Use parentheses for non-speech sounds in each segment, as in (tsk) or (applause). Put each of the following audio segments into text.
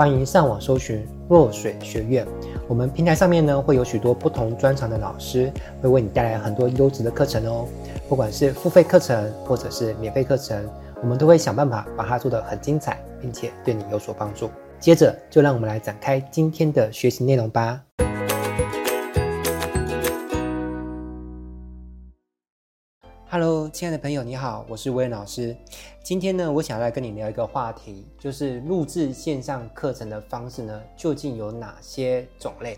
欢迎上网搜寻若水学院。我们平台上面呢会有许多不同专长的老师，会为你带来很多优质的课程哦。不管是付费课程或者是免费课程，我们都会想办法把它做得很精彩，并且对你有所帮助。接着就让我们来展开今天的学习内容吧。Hello，亲爱的朋友，你好，我是威恩老师。今天呢，我想要来跟你聊一个话题，就是录制线上课程的方式呢，究竟有哪些种类？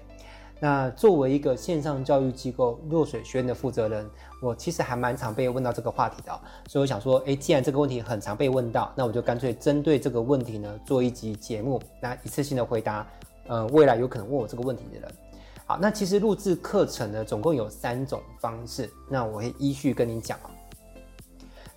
那作为一个线上教育机构落水学院的负责人，我其实还蛮常被问到这个话题的，所以我想说，诶，既然这个问题很常被问到，那我就干脆针对这个问题呢，做一集节目，那一次性的回答，呃，未来有可能问我这个问题的人。好，那其实录制课程呢，总共有三种方式。那我会依序跟你讲。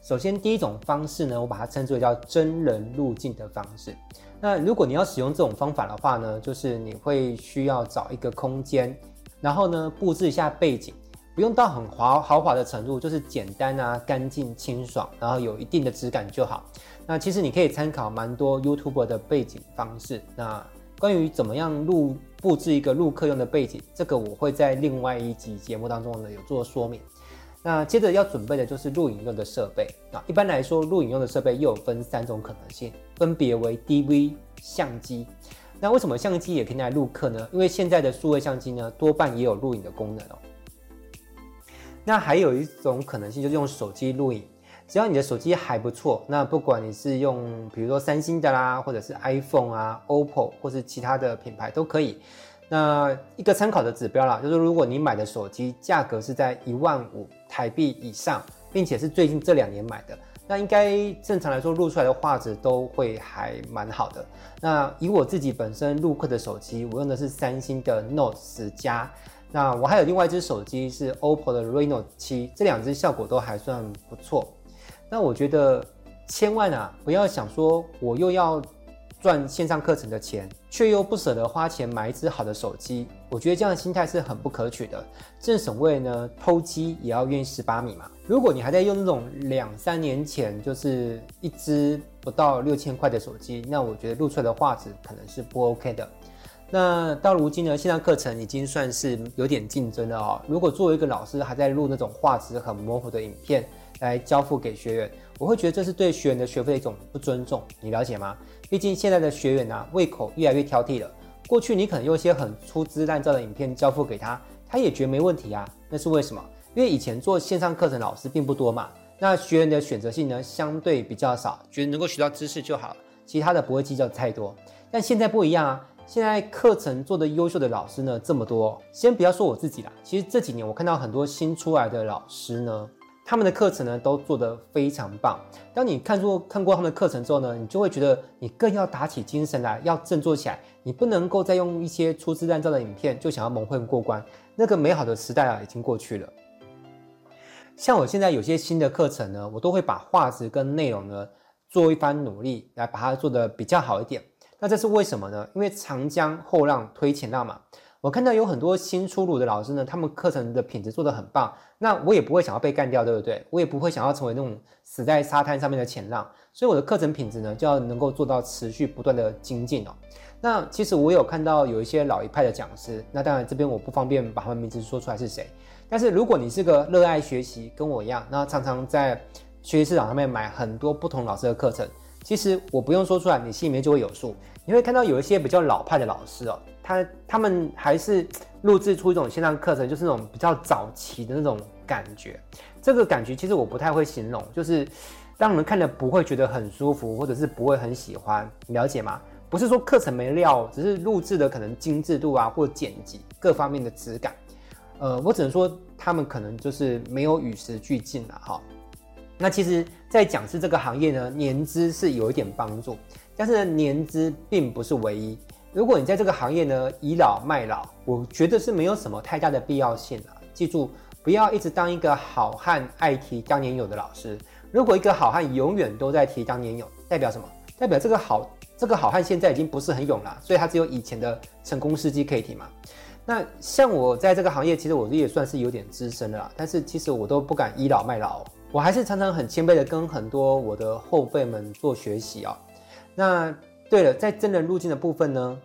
首先，第一种方式呢，我把它称之为叫真人入镜的方式。那如果你要使用这种方法的话呢，就是你会需要找一个空间，然后呢布置一下背景，不用到很豪豪华的程度，就是简单啊、干净、清爽，然后有一定的质感就好。那其实你可以参考蛮多 YouTube 的背景方式。那关于怎么样录布置一个录课用的背景，这个我会在另外一集节目当中呢有做说明。那接着要准备的就是录影用的设备啊。一般来说，录影用的设备又有分三种可能性，分别为 DV 相机。那为什么相机也可以来录课呢？因为现在的数位相机呢，多半也有录影的功能哦。那还有一种可能性就是用手机录影。只要你的手机还不错，那不管你是用比如说三星的啦，或者是 iPhone 啊、OPPO 或是其他的品牌都可以。那一个参考的指标啦，就是如果你买的手机价格是在一万五台币以上，并且是最近这两年买的，那应该正常来说录出来的画质都会还蛮好的。那以我自己本身录客的手机，我用的是三星的 Note 十加，那我还有另外一只手机是 OPPO 的 Reno 七，这两只效果都还算不错。那我觉得千万啊，不要想说我又要赚线上课程的钱，却又不舍得花钱买一支好的手机。我觉得这样的心态是很不可取的。正所谓呢，偷鸡也要愿十八米嘛。如果你还在用那种两三年前就是一支不到六千块的手机，那我觉得录出来的画质可能是不 OK 的。那到如今呢，线上课程已经算是有点竞争了哦。如果作为一个老师还在录那种画质很模糊的影片，来交付给学员，我会觉得这是对学员的学费的一种不尊重，你了解吗？毕竟现在的学员啊，胃口越来越挑剔了。过去你可能用一些很粗制滥造的影片交付给他，他也觉得没问题啊。那是为什么？因为以前做线上课程老师并不多嘛，那学员的选择性呢相对比较少，觉得能够学到知识就好了，其他的不会计较太多。但现在不一样啊，现在课程做得优秀的老师呢这么多，先不要说我自己啦，其实这几年我看到很多新出来的老师呢。他们的课程呢都做得非常棒。当你看过看过他们的课程之后呢，你就会觉得你更要打起精神来，要振作起来。你不能够再用一些粗制滥造的影片就想要蒙混过关。那个美好的时代啊已经过去了。像我现在有些新的课程呢，我都会把画质跟内容呢做一番努力来把它做得比较好一点。那这是为什么呢？因为长江后浪推前浪嘛。我看到有很多新出炉的老师呢，他们课程的品质做得很棒，那我也不会想要被干掉，对不对？我也不会想要成为那种死在沙滩上面的前浪，所以我的课程品质呢，就要能够做到持续不断的精进哦。那其实我有看到有一些老一派的讲师，那当然这边我不方便把他们名字说出来是谁，但是如果你是个热爱学习，跟我一样，那常常在学习市场上面买很多不同老师的课程，其实我不用说出来，你心里面就会有数。你会看到有一些比较老派的老师哦。他他们还是录制出一种线上课程，就是那种比较早期的那种感觉。这个感觉其实我不太会形容，就是让人看了不会觉得很舒服，或者是不会很喜欢。你了解吗？不是说课程没料，只是录制的可能精致度啊，或剪辑各方面的质感。呃，我只能说他们可能就是没有与时俱进了哈。那其实，在讲师这个行业呢，年资是有一点帮助，但是呢，年资并不是唯一。如果你在这个行业呢倚老卖老，我觉得是没有什么太大的必要性了。记住，不要一直当一个好汉爱提当年勇的老师。如果一个好汉永远都在提当年勇，代表什么？代表这个好这个好汉现在已经不是很勇了，所以他只有以前的成功事迹可以提嘛。那像我在这个行业，其实我也算是有点资深的啦，但是其实我都不敢倚老卖老，我还是常常很谦卑的跟很多我的后辈们做学习啊。那对了，在真人路径的部分呢，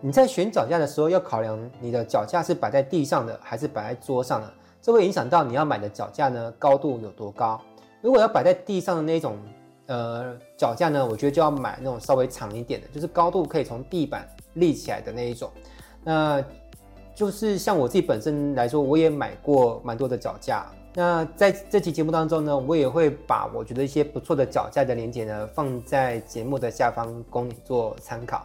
你在选脚架的时候要考量你的脚架是摆在地上的还是摆在桌上的，这会影响到你要买的脚架呢高度有多高。如果要摆在地上的那种呃脚架呢，我觉得就要买那种稍微长一点的，就是高度可以从地板立起来的那一种。那就是像我自己本身来说，我也买过蛮多的脚架。那在这期节目当中呢，我也会把我觉得一些不错的脚架的链接呢放在节目的下方供你做参考。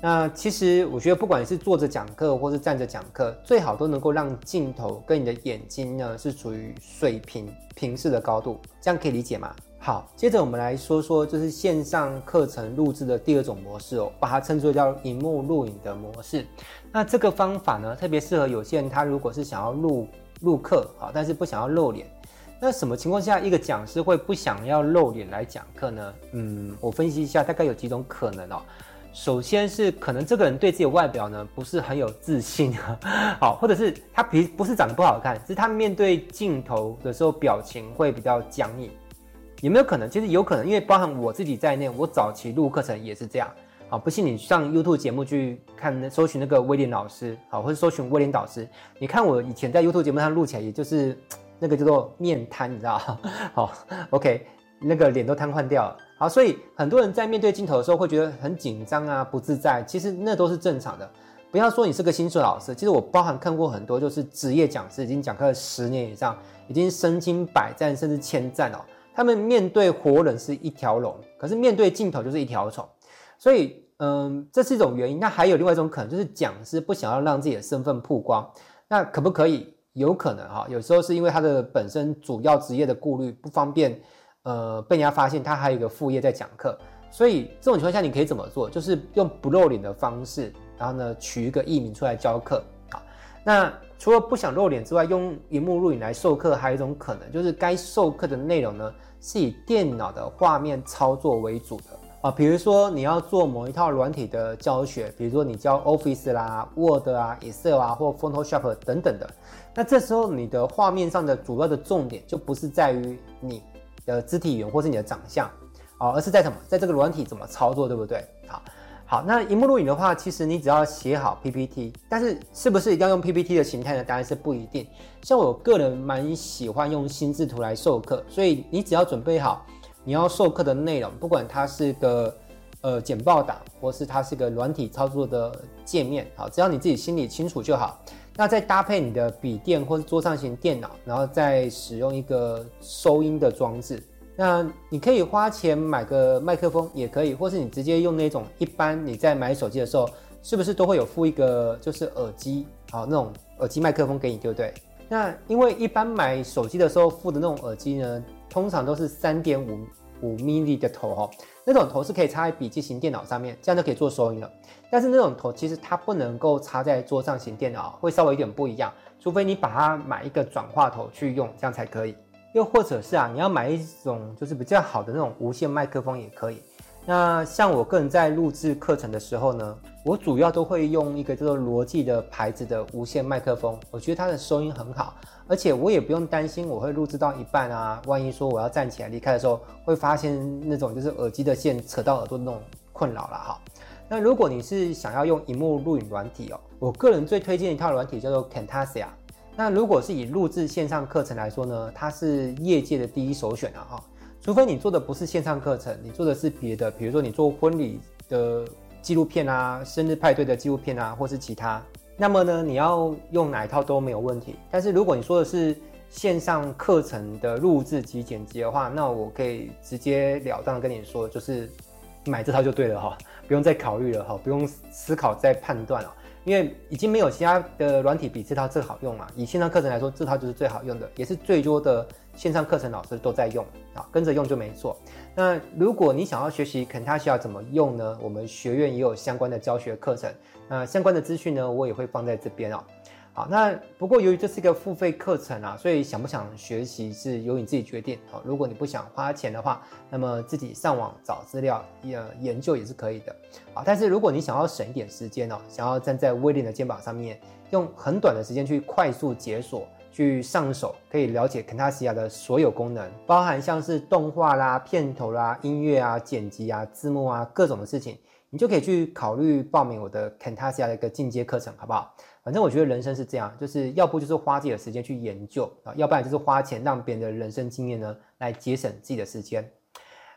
那其实我觉得，不管是坐着讲课或是站着讲课，最好都能够让镜头跟你的眼睛呢是处于水平平视的高度，这样可以理解吗？好，接着我们来说说就是线上课程录制的第二种模式哦，把它称作叫荧幕录影的模式。那这个方法呢，特别适合有些人，他如果是想要录。录课好，但是不想要露脸。那什么情况下一个讲师会不想要露脸来讲课呢？嗯，我分析一下，大概有几种可能哦。首先是可能这个人对自己的外表呢不是很有自信啊，(laughs) 好，或者是他皮不是长得不好看，是他面对镜头的时候表情会比较僵硬。有没有可能？其实有可能，因为包含我自己在内，我早期录课程也是这样。好，不信你上 YouTube 节目去看，搜寻那个威廉老师，好，或者搜寻威廉导师。你看我以前在 YouTube 节目上录起来，也就是 (tsk) 那个叫做面瘫，你知道吗？(laughs) 好，OK，那个脸都瘫痪掉了。好，所以很多人在面对镜头的时候会觉得很紧张啊，不自在。其实那都是正常的。不要说你是个新手老师，其实我包含看过很多就是职业讲师，已经讲课了十年以上，已经身经百战甚至千战哦。他们面对活人是一条龙，可是面对镜头就是一条虫。所以，嗯，这是一种原因。那还有另外一种可能，就是讲师不想要让自己的身份曝光。那可不可以？有可能哈，有时候是因为他的本身主要职业的顾虑，不方便，呃，被人家发现他还有一个副业在讲课。所以这种情况下，你可以怎么做？就是用不露脸的方式，然后呢，取一个艺名出来教课啊。那除了不想露脸之外，用荧幕录影来授课，还有一种可能，就是该授课的内容呢，是以电脑的画面操作为主的。啊，比如说你要做某一套软体的教学，比如说你教 Office 啦、Word 啊、Excel 啊或 Photoshop 等等的，那这时候你的画面上的主要的重点就不是在于你的肢体语言或是你的长相，啊，而是在什么？在这个软体怎么操作，对不对？好，好，那荧幕录影的话，其实你只要写好 PPT，但是是不是一定要用 PPT 的形态呢？当然是不一定。像我个人蛮喜欢用心智图来授课，所以你只要准备好。你要授课的内容，不管它是个呃简报档，或是它是个软体操作的界面，好，只要你自己心里清楚就好。那再搭配你的笔电或是桌上型电脑，然后再使用一个收音的装置。那你可以花钱买个麦克风，也可以，或是你直接用那种一般你在买手机的时候，是不是都会有附一个就是耳机，好，那种耳机麦克风给你，对不对？那因为一般买手机的时候附的那种耳机呢，通常都是三点五五 mm 的头哦，那种头是可以插在笔记型电脑上面，这样就可以做收音了。但是那种头其实它不能够插在桌上型电脑，会稍微有点不一样，除非你把它买一个转化头去用，这样才可以。又或者是啊，你要买一种就是比较好的那种无线麦克风也可以。那像我个人在录制课程的时候呢，我主要都会用一个叫做罗技的牌子的无线麦克风，我觉得它的收音很好，而且我也不用担心我会录制到一半啊，万一说我要站起来离开的时候，会发现那种就是耳机的线扯到耳朵那种困扰了哈。那如果你是想要用荧幕录影软体哦，我个人最推荐一套软体叫做 Camtasia。那如果是以录制线上课程来说呢，它是业界的第一首选啊哈。除非你做的不是线上课程，你做的是别的，比如说你做婚礼的纪录片啊、生日派对的纪录片啊，或是其他，那么呢，你要用哪一套都没有问题。但是如果你说的是线上课程的录制及剪辑的话，那我可以直截了当跟你说，就是买这套就对了哈，(laughs) 不用再考虑了哈，不用思考再判断了。因为已经没有其他的软体比这套最好用了。以线上课程来说，这套就是最好用的，也是最多的线上课程老师都在用啊，跟着用就没错。那如果你想要学习 Camtasia 怎么用呢？我们学院也有相关的教学课程，那相关的资讯呢，我也会放在这边哦。好，那不过由于这是一个付费课程啊，所以想不想学习是由你自己决定。好，如果你不想花钱的话，那么自己上网找资料，呃，研究也是可以的。好，但是如果你想要省一点时间哦，想要站在威廉的肩膀上面，用很短的时间去快速解锁，去上手，可以了解 Camtasia 的所有功能，包含像是动画啦、片头啦、音乐啊、剪辑啊、字幕啊各种的事情，你就可以去考虑报名我的 Camtasia 的一个进阶课程，好不好？反正我觉得人生是这样，就是要不就是花自己的时间去研究啊，要不然就是花钱让别人的人生经验呢来节省自己的时间。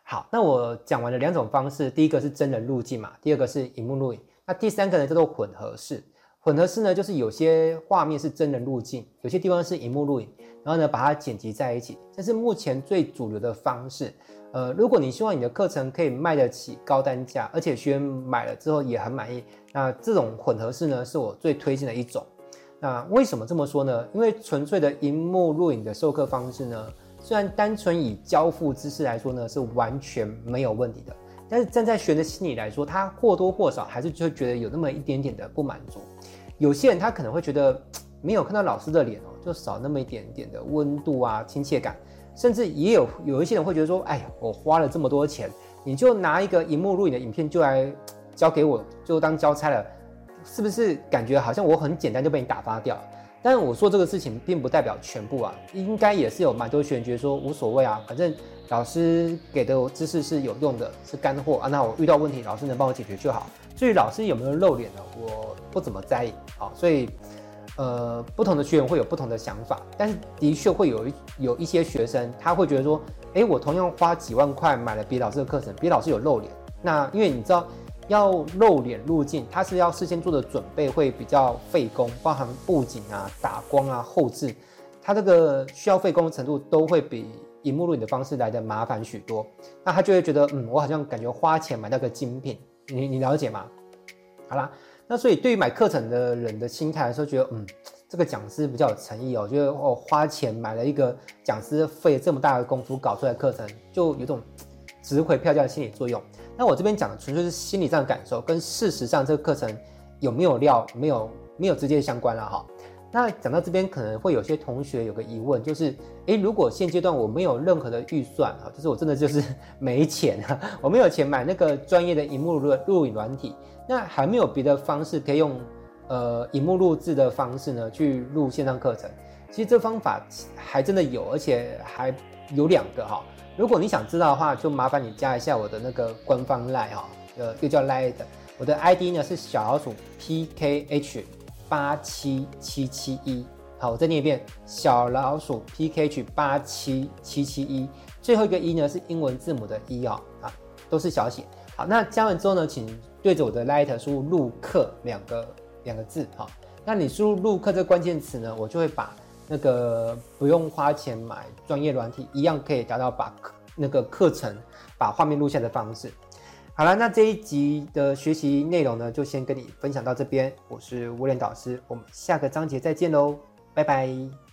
好，那我讲完了两种方式，第一个是真人入镜嘛，第二个是荧幕录影，那第三个呢叫做混合式。混合式呢就是有些画面是真人入镜，有些地方是荧幕录影，然后呢把它剪辑在一起，这是目前最主流的方式。呃，如果你希望你的课程可以卖得起高单价，而且学员买了之后也很满意，那这种混合式呢，是我最推荐的一种。那为什么这么说呢？因为纯粹的荧幕录影的授课方式呢，虽然单纯以交付知识来说呢，是完全没有问题的，但是站在学员的心理来说，他或多或少还是就会觉得有那么一点点的不满足。有些人他可能会觉得 (tsk) 没有看到老师的脸哦，就少那么一点点的温度啊、亲切感。甚至也有有一些人会觉得说，哎呀，我花了这么多钱，你就拿一个荧幕录影的影片就来 (tsk) 交给我，就当交差了，是不是感觉好像我很简单就被你打发掉？但是我说这个事情并不代表全部啊，应该也是有蛮多学员觉得说无所谓啊，反正老师给的知识是有用的，是干货啊，那我遇到问题老师能帮我解决就好。至于老师有没有露脸呢，我不怎么在意。好，所以。呃，不同的学员会有不同的想法，但是的确会有一有一些学生，他会觉得说，诶，我同样花几万块买了别老师的课程，别老师有露脸，那因为你知道要露脸入镜，他是要事先做的准备会比较费工，包含布景啊、打光啊、后置，他这个需要费工程度都会比荧幕录影的方式来的麻烦许多，那他就会觉得，嗯，我好像感觉花钱买那个精品，你你了解吗？好啦。那所以，对于买课程的人的心态来说，觉得嗯，这个讲师比较有诚意哦，觉得哦，花钱买了一个讲师费这么大的功夫搞出来课程，就有种值回票价的心理作用。那我这边讲的纯粹是心理上的感受，跟事实上这个课程有没有料，没有没有直接相关了哈。那讲到这边，可能会有些同学有个疑问，就是诶，如果现阶段我没有任何的预算啊，就是我真的就是 (laughs) 没钱啊，我没有钱买那个专业的荧幕录录影软体。那还没有别的方式可以用，呃，荧幕录制的方式呢去录线上课程。其实这方法还真的有，而且还有两个哈。如果你想知道的话，就麻烦你加一下我的那个官方 lie 哈，呃，又叫 Line 的。我的 ID 呢是小老鼠 PKH 八七七七一。好，我再念一遍，小老鼠 PKH 八七七七一。最后一个一呢是英文字母的一哦，啊，都是小写。好，那加完之后呢，请对着我的 Light 输入“录课”两个两个字。好，那你输入“录课”这关键词呢，我就会把那个不用花钱买专业软体，一样可以达到把课那个课程把画面录下的方式。好了，那这一集的学习内容呢，就先跟你分享到这边。我是威廉导师，我们下个章节再见喽，拜拜。